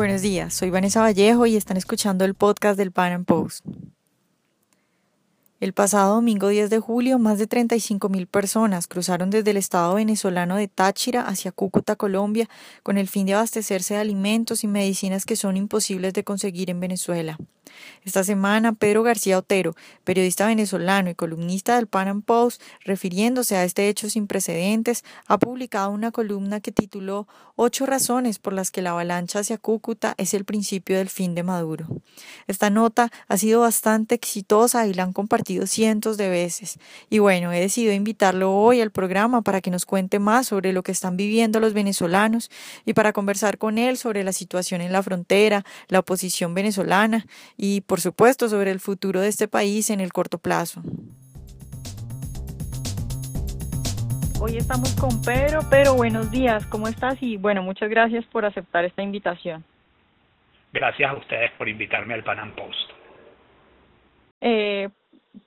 Buenos días, soy Vanessa Vallejo y están escuchando el podcast del Pan Am Post. El pasado domingo 10 de julio, más de 35 mil personas cruzaron desde el estado venezolano de Táchira hacia Cúcuta, Colombia, con el fin de abastecerse de alimentos y medicinas que son imposibles de conseguir en Venezuela. Esta semana, Pedro García Otero, periodista venezolano y columnista del Pan Am Post, refiriéndose a este hecho sin precedentes, ha publicado una columna que tituló Ocho razones por las que la avalancha hacia Cúcuta es el principio del fin de Maduro. Esta nota ha sido bastante exitosa y la han compartido cientos de veces. Y bueno, he decidido invitarlo hoy al programa para que nos cuente más sobre lo que están viviendo los venezolanos y para conversar con él sobre la situación en la frontera, la oposición venezolana y, por supuesto, sobre el futuro de este país en el corto plazo. Hoy estamos con Pedro. Pedro, buenos días, ¿cómo estás? Y bueno, muchas gracias por aceptar esta invitación. Gracias a ustedes por invitarme al Panam Post. Eh,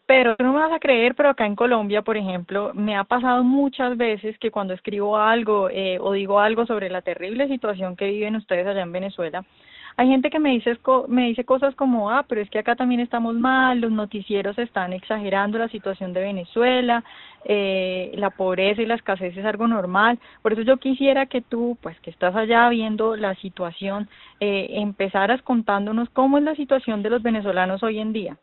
pero no me vas a creer, pero acá en Colombia, por ejemplo, me ha pasado muchas veces que cuando escribo algo eh, o digo algo sobre la terrible situación que viven ustedes allá en Venezuela, hay gente que me dice, me dice cosas como, ah, pero es que acá también estamos mal, los noticieros están exagerando la situación de Venezuela, eh, la pobreza y la escasez es algo normal. Por eso yo quisiera que tú, pues que estás allá viendo la situación, eh, empezaras contándonos cómo es la situación de los venezolanos hoy en día.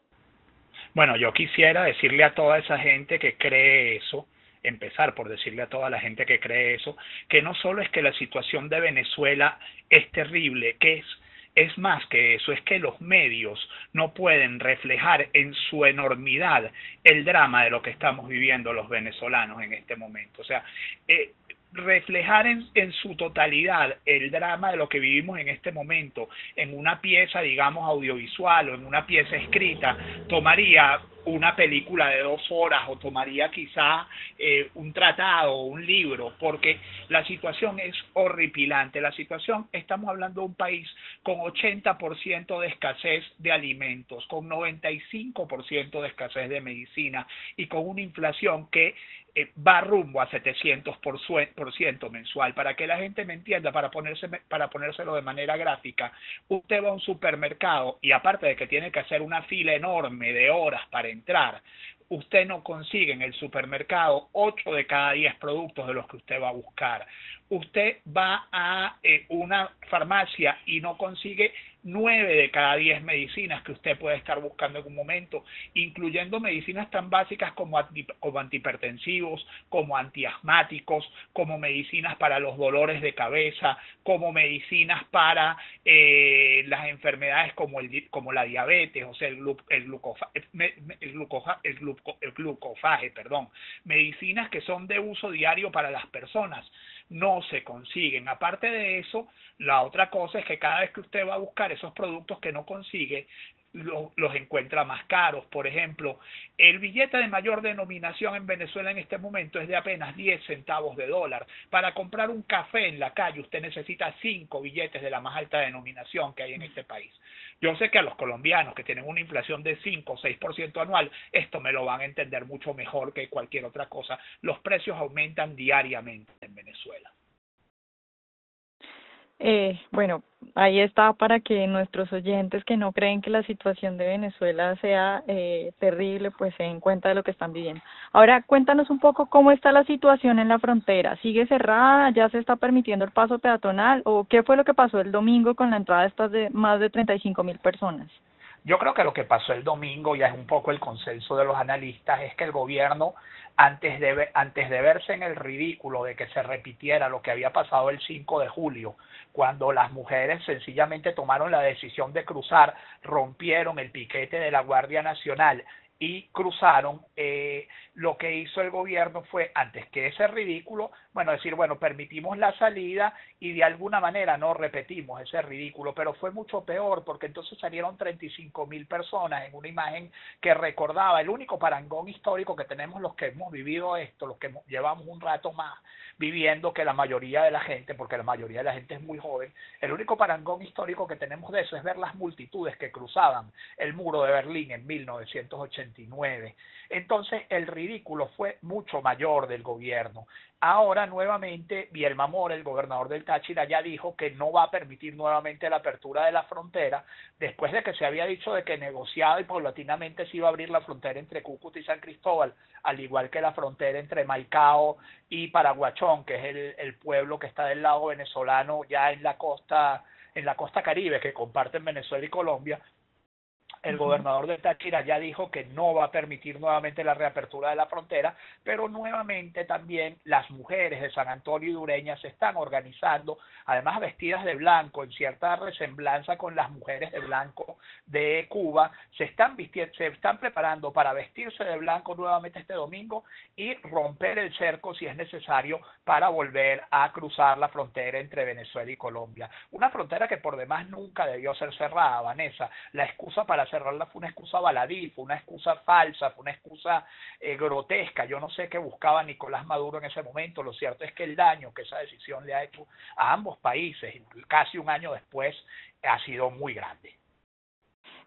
Bueno, yo quisiera decirle a toda esa gente que cree eso, empezar por decirle a toda la gente que cree eso, que no solo es que la situación de Venezuela es terrible, que es es más que eso, es que los medios no pueden reflejar en su enormidad el drama de lo que estamos viviendo los venezolanos en este momento. O sea, eh, reflejar en, en, su totalidad el drama de lo que vivimos en este momento en una pieza, digamos, audiovisual o en una pieza escrita, tomaría una película de dos horas o tomaría quizá eh, un tratado o un libro, porque la situación es horripilante. La situación, estamos hablando de un país con 80% de escasez de alimentos, con 95% de escasez de medicina y con una inflación que eh, va rumbo a 700% mensual. Para que la gente me entienda, para, ponerse, para ponérselo de manera gráfica, usted va a un supermercado y aparte de que tiene que hacer una fila enorme de horas para entrar, usted no consigue en el supermercado 8 de cada 10 productos de los que usted va a buscar. Usted va a eh, una farmacia y no consigue nueve de cada diez medicinas que usted puede estar buscando en un momento, incluyendo medicinas tan básicas como, antihipertensivos, como antiasmáticos, como medicinas para los dolores de cabeza, como medicinas para eh, las enfermedades como, el, como la diabetes, o sea, el, el, el, el glucofaje, perdón, medicinas que son de uso diario para las personas no se consiguen. Aparte de eso, la otra cosa es que cada vez que usted va a buscar esos productos que no consigue, los encuentra más caros. Por ejemplo, el billete de mayor denominación en Venezuela en este momento es de apenas 10 centavos de dólar. Para comprar un café en la calle usted necesita 5 billetes de la más alta denominación que hay en este país. Yo sé que a los colombianos que tienen una inflación de 5 o 6% anual, esto me lo van a entender mucho mejor que cualquier otra cosa. Los precios aumentan diariamente en Venezuela. Eh, bueno, ahí está para que nuestros oyentes que no creen que la situación de Venezuela sea eh, terrible, pues se den cuenta de lo que están viviendo. Ahora, cuéntanos un poco cómo está la situación en la frontera. ¿Sigue cerrada? ¿Ya se está permitiendo el paso peatonal? ¿O qué fue lo que pasó el domingo con la entrada de estas de más de 35 mil personas? Yo creo que lo que pasó el domingo, ya es un poco el consenso de los analistas, es que el gobierno, antes de, antes de verse en el ridículo de que se repitiera lo que había pasado el 5 de julio, cuando las mujeres sencillamente tomaron la decisión de cruzar, rompieron el piquete de la Guardia Nacional y cruzaron, eh, lo que hizo el gobierno fue, antes que ese ridículo, bueno, decir, bueno, permitimos la salida y de alguna manera no repetimos ese ridículo, pero fue mucho peor porque entonces salieron 35 mil personas en una imagen que recordaba el único parangón histórico que tenemos los que hemos vivido esto, los que llevamos un rato más viviendo que la mayoría de la gente, porque la mayoría de la gente es muy joven, el único parangón histórico que tenemos de eso es ver las multitudes que cruzaban el muro de Berlín en 1980 89. Entonces el ridículo fue mucho mayor del gobierno. Ahora nuevamente Bielma Mora, el gobernador del Táchira, ya dijo que no va a permitir nuevamente la apertura de la frontera después de que se había dicho de que negociado y paulatinamente se iba a abrir la frontera entre Cúcuta y San Cristóbal, al igual que la frontera entre Maicao y Paraguachón, que es el, el pueblo que está del lado venezolano ya en la costa en la costa caribe que comparten Venezuela y Colombia, el gobernador de Táchira ya dijo que no va a permitir nuevamente la reapertura de la frontera, pero nuevamente también las mujeres de San Antonio y Dureña se están organizando, además vestidas de blanco, en cierta resemblanza con las mujeres de blanco de Cuba, se están vistiendo, se están preparando para vestirse de blanco nuevamente este domingo y romper el cerco si es necesario para volver a cruzar la frontera entre Venezuela y Colombia. Una frontera que por demás nunca debió ser cerrada, Vanessa. La excusa para cerrarla fue una excusa baladí, fue una excusa falsa, fue una excusa eh, grotesca. Yo no sé qué buscaba Nicolás Maduro en ese momento. Lo cierto es que el daño que esa decisión le ha hecho a ambos países, casi un año después, ha sido muy grande.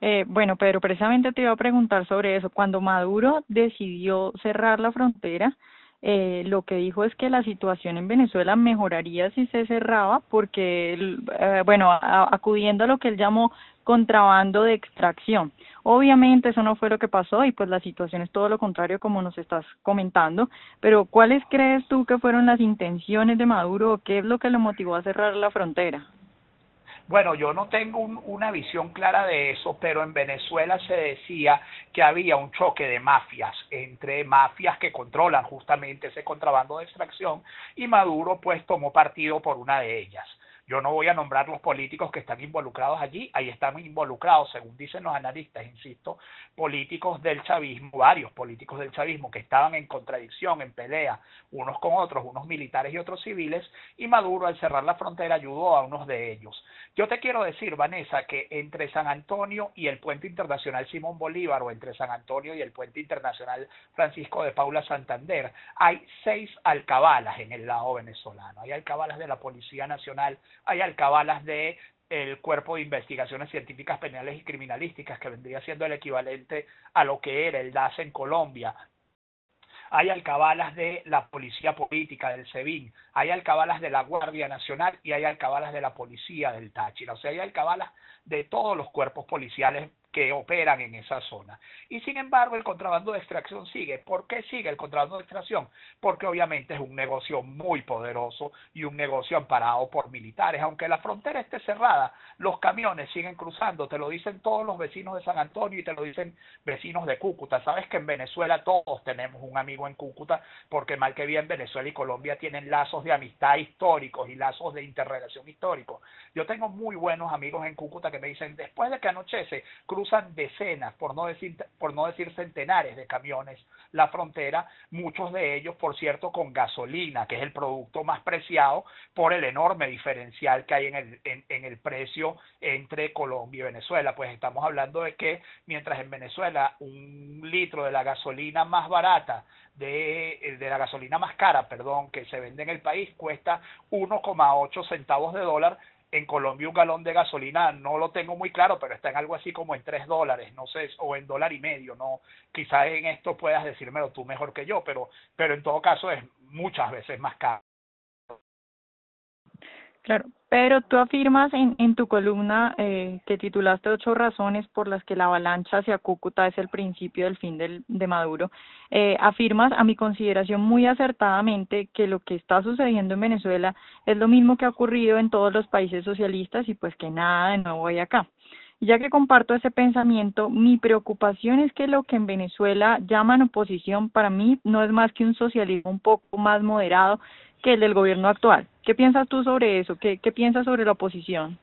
Eh, bueno, Pedro, precisamente te iba a preguntar sobre eso. Cuando Maduro decidió cerrar la frontera, eh, lo que dijo es que la situación en Venezuela mejoraría si se cerraba, porque, eh, bueno, acudiendo a lo que él llamó contrabando de extracción. Obviamente eso no fue lo que pasó y pues la situación es todo lo contrario como nos estás comentando, pero ¿cuáles crees tú que fueron las intenciones de Maduro o qué es lo que lo motivó a cerrar la frontera? Bueno, yo no tengo una visión clara de eso, pero en Venezuela se decía que había un choque de mafias entre mafias que controlan justamente ese contrabando de extracción y Maduro pues tomó partido por una de ellas. Yo no voy a nombrar los políticos que están involucrados allí, ahí están involucrados, según dicen los analistas, insisto, políticos del chavismo, varios políticos del chavismo que estaban en contradicción, en pelea, unos con otros, unos militares y otros civiles, y Maduro al cerrar la frontera ayudó a unos de ellos. Yo te quiero decir, Vanessa, que entre San Antonio y el puente internacional Simón Bolívar, o entre San Antonio y el puente internacional Francisco de Paula Santander, hay seis alcabalas en el lado venezolano. Hay alcabalas de la Policía Nacional, hay alcabalas de el Cuerpo de Investigaciones Científicas Penales y Criminalísticas, que vendría siendo el equivalente a lo que era el DAS en Colombia. Hay alcabalas de la Policía Política del SEBIN, hay alcabalas de la Guardia Nacional y hay alcabalas de la Policía del Táchira. O sea, hay alcabalas de todos los cuerpos policiales que operan en esa zona. Y sin embargo, el contrabando de extracción sigue. ¿Por qué sigue el contrabando de extracción? Porque obviamente es un negocio muy poderoso y un negocio amparado por militares. Aunque la frontera esté cerrada, los camiones siguen cruzando. Te lo dicen todos los vecinos de San Antonio y te lo dicen vecinos de Cúcuta. Sabes que en Venezuela todos tenemos un amigo en Cúcuta porque mal que bien Venezuela y Colombia tienen lazos de amistad históricos y lazos de interrelación históricos. Yo tengo muy buenos amigos en Cúcuta que me dicen, después de que anochece, cruzan decenas, por no decir, por no decir centenares de camiones la frontera, muchos de ellos, por cierto, con gasolina, que es el producto más preciado por el enorme diferencial que hay en el, en, el precio entre Colombia y Venezuela. Pues estamos hablando de que mientras en Venezuela un litro de la gasolina más barata de, de, la gasolina más cara, perdón, que se vende en el país cuesta 1,8 centavos de dólar, en Colombia un galón de gasolina no lo tengo muy claro, pero está en algo así como en tres dólares, no sé, o en dólar y medio, no, quizás en esto puedas decírmelo tú mejor que yo, pero, pero en todo caso es muchas veces más caro. Claro, pero tú afirmas en, en tu columna eh, que titulaste ocho razones por las que la avalancha hacia Cúcuta es el principio del fin de Maduro. Eh, afirmas, a mi consideración muy acertadamente, que lo que está sucediendo en Venezuela es lo mismo que ha ocurrido en todos los países socialistas y pues que nada de nuevo hay acá. Ya que comparto ese pensamiento, mi preocupación es que lo que en Venezuela llaman oposición para mí no es más que un socialismo un poco más moderado que el del gobierno actual. ¿Qué piensas tú sobre eso? ¿Qué, qué piensas sobre la oposición?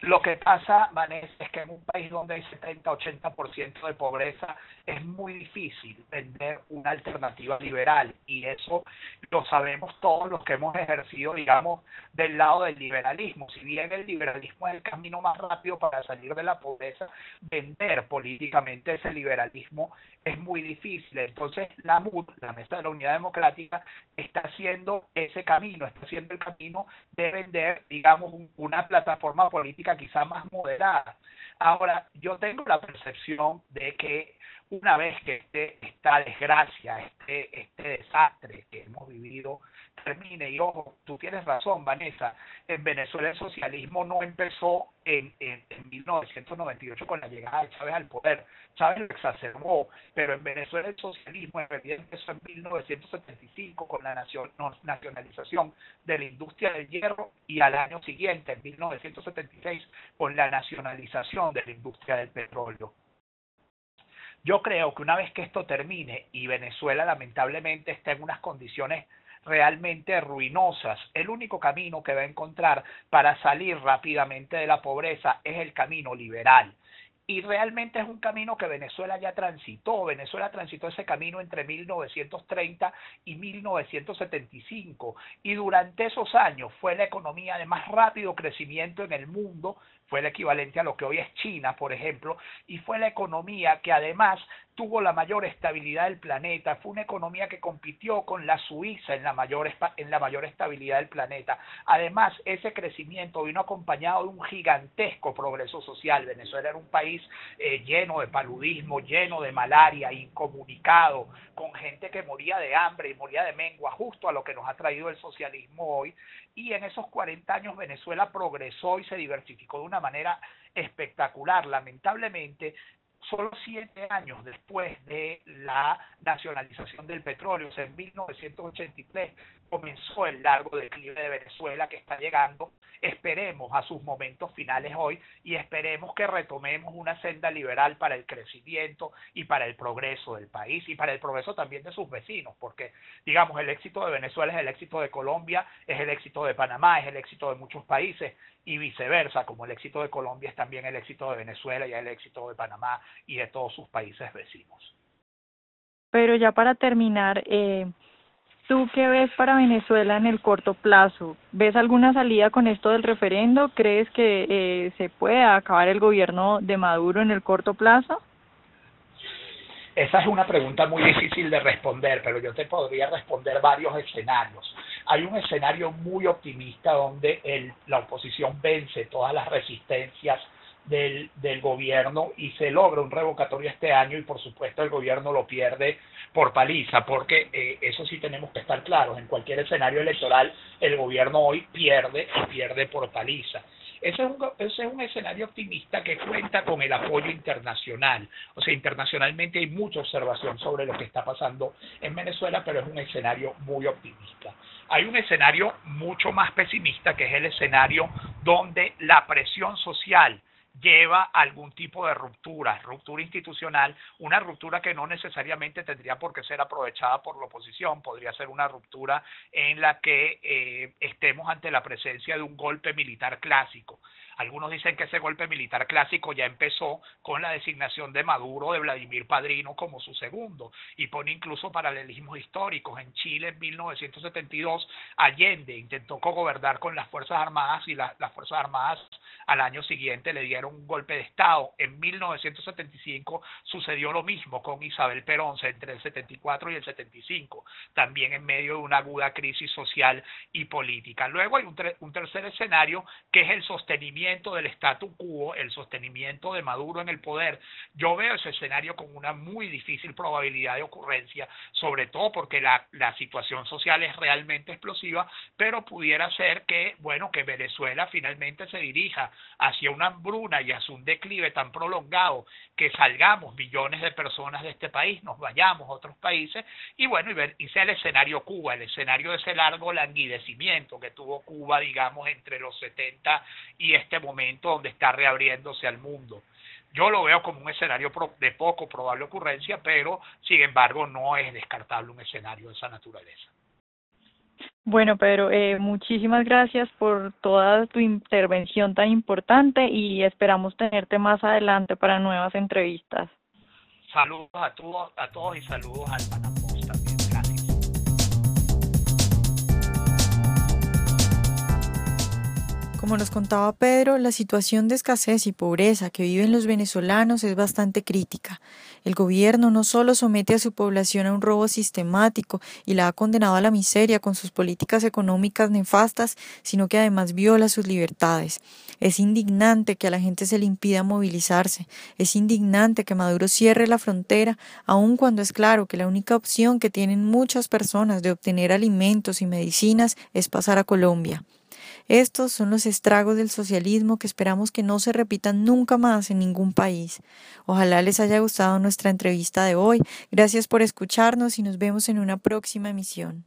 Lo que pasa, Vanessa, es que en un país donde hay 70-80% de pobreza es muy difícil vender una alternativa liberal y eso lo sabemos todos los que hemos ejercido, digamos, del lado del liberalismo. Si bien el liberalismo es el camino más rápido para salir de la pobreza, vender políticamente ese liberalismo es muy difícil. Entonces, la MUD, la Mesa de la Unidad Democrática, está haciendo ese camino, está haciendo el camino de vender, digamos, una plataforma política quizá más moderada. Ahora, yo tengo la percepción de que una vez que este, esta desgracia, este, este desastre que hemos vivido termine, y ojo, tú tienes razón, Vanessa, en Venezuela el socialismo no empezó en, en, 1998 con la llegada de Chávez al poder, Chávez lo exacerbó, pero en Venezuela el socialismo en realidad empezó en 1975 con la nacionalización de la industria del hierro y al año siguiente, en 1976, con la nacionalización de la industria del petróleo. Yo creo que una vez que esto termine y Venezuela lamentablemente está en unas condiciones realmente ruinosas, el único camino que va a encontrar para salir rápidamente de la pobreza es el camino liberal. Y realmente es un camino que Venezuela ya transitó. Venezuela transitó ese camino entre 1930 y 1975. Y durante esos años fue la economía de más rápido crecimiento en el mundo fue el equivalente a lo que hoy es China, por ejemplo, y fue la economía que además tuvo la mayor estabilidad del planeta, fue una economía que compitió con la Suiza en la mayor, en la mayor estabilidad del planeta. Además, ese crecimiento vino acompañado de un gigantesco progreso social. Venezuela era un país eh, lleno de paludismo, lleno de malaria, incomunicado, con gente que moría de hambre y moría de mengua, justo a lo que nos ha traído el socialismo hoy. Y en esos 40 años Venezuela progresó y se diversificó de una manera espectacular. Lamentablemente, solo siete años después de la nacionalización del petróleo, o sea, en 1983, comenzó el largo declive de Venezuela que está llegando, esperemos a sus momentos finales hoy y esperemos que retomemos una senda liberal para el crecimiento y para el progreso del país y para el progreso también de sus vecinos, porque digamos el éxito de Venezuela es el éxito de Colombia, es el éxito de Panamá, es el éxito de muchos países y viceversa, como el éxito de Colombia es también el éxito de Venezuela y el éxito de Panamá y de todos sus países vecinos. Pero ya para terminar, eh, ¿Tú qué ves para Venezuela en el corto plazo? ¿Ves alguna salida con esto del referendo? ¿Crees que eh, se puede acabar el gobierno de Maduro en el corto plazo? Esa es una pregunta muy difícil de responder, pero yo te podría responder varios escenarios. Hay un escenario muy optimista donde el, la oposición vence todas las resistencias del, del gobierno y se logra un revocatorio este año y por supuesto el gobierno lo pierde por paliza, porque eh, eso sí tenemos que estar claros, en cualquier escenario electoral el gobierno hoy pierde y pierde por paliza. Ese es, un, ese es un escenario optimista que cuenta con el apoyo internacional. O sea, internacionalmente hay mucha observación sobre lo que está pasando en Venezuela, pero es un escenario muy optimista. Hay un escenario mucho más pesimista, que es el escenario donde la presión social lleva algún tipo de ruptura, ruptura institucional, una ruptura que no necesariamente tendría por qué ser aprovechada por la oposición, podría ser una ruptura en la que eh, estemos ante la presencia de un golpe militar clásico. Algunos dicen que ese golpe militar clásico ya empezó con la designación de Maduro de Vladimir Padrino como su segundo y pone incluso paralelismos históricos. En Chile en 1972 Allende intentó gobernar con las Fuerzas Armadas y las Fuerzas Armadas al año siguiente le dieron un golpe de Estado. En 1975 sucedió lo mismo con Isabel Perón entre el 74 y el 75, también en medio de una aguda crisis social y política. Luego hay un, un tercer escenario que es el sostenimiento del statu quo, el sostenimiento de Maduro en el poder, yo veo ese escenario con una muy difícil probabilidad de ocurrencia, sobre todo porque la, la situación social es realmente explosiva, pero pudiera ser que, bueno, que Venezuela finalmente se dirija hacia una hambruna y hacia un declive tan prolongado que salgamos millones de personas de este país, nos vayamos a otros países y bueno, y, ver, y sea el escenario Cuba, el escenario de ese largo languidecimiento que tuvo Cuba, digamos, entre los 70 y este momento donde está reabriéndose al mundo. Yo lo veo como un escenario de poco probable ocurrencia, pero sin embargo no es descartable un escenario de esa naturaleza. Bueno, Pedro, eh, muchísimas gracias por toda tu intervención tan importante y esperamos tenerte más adelante para nuevas entrevistas. Saludos a todos, a todos y saludos al Panamá. Como nos contaba Pedro, la situación de escasez y pobreza que viven los venezolanos es bastante crítica. El gobierno no solo somete a su población a un robo sistemático y la ha condenado a la miseria con sus políticas económicas nefastas, sino que además viola sus libertades. Es indignante que a la gente se le impida movilizarse. Es indignante que Maduro cierre la frontera, aun cuando es claro que la única opción que tienen muchas personas de obtener alimentos y medicinas es pasar a Colombia. Estos son los estragos del socialismo que esperamos que no se repitan nunca más en ningún país. Ojalá les haya gustado nuestra entrevista de hoy. Gracias por escucharnos y nos vemos en una próxima emisión.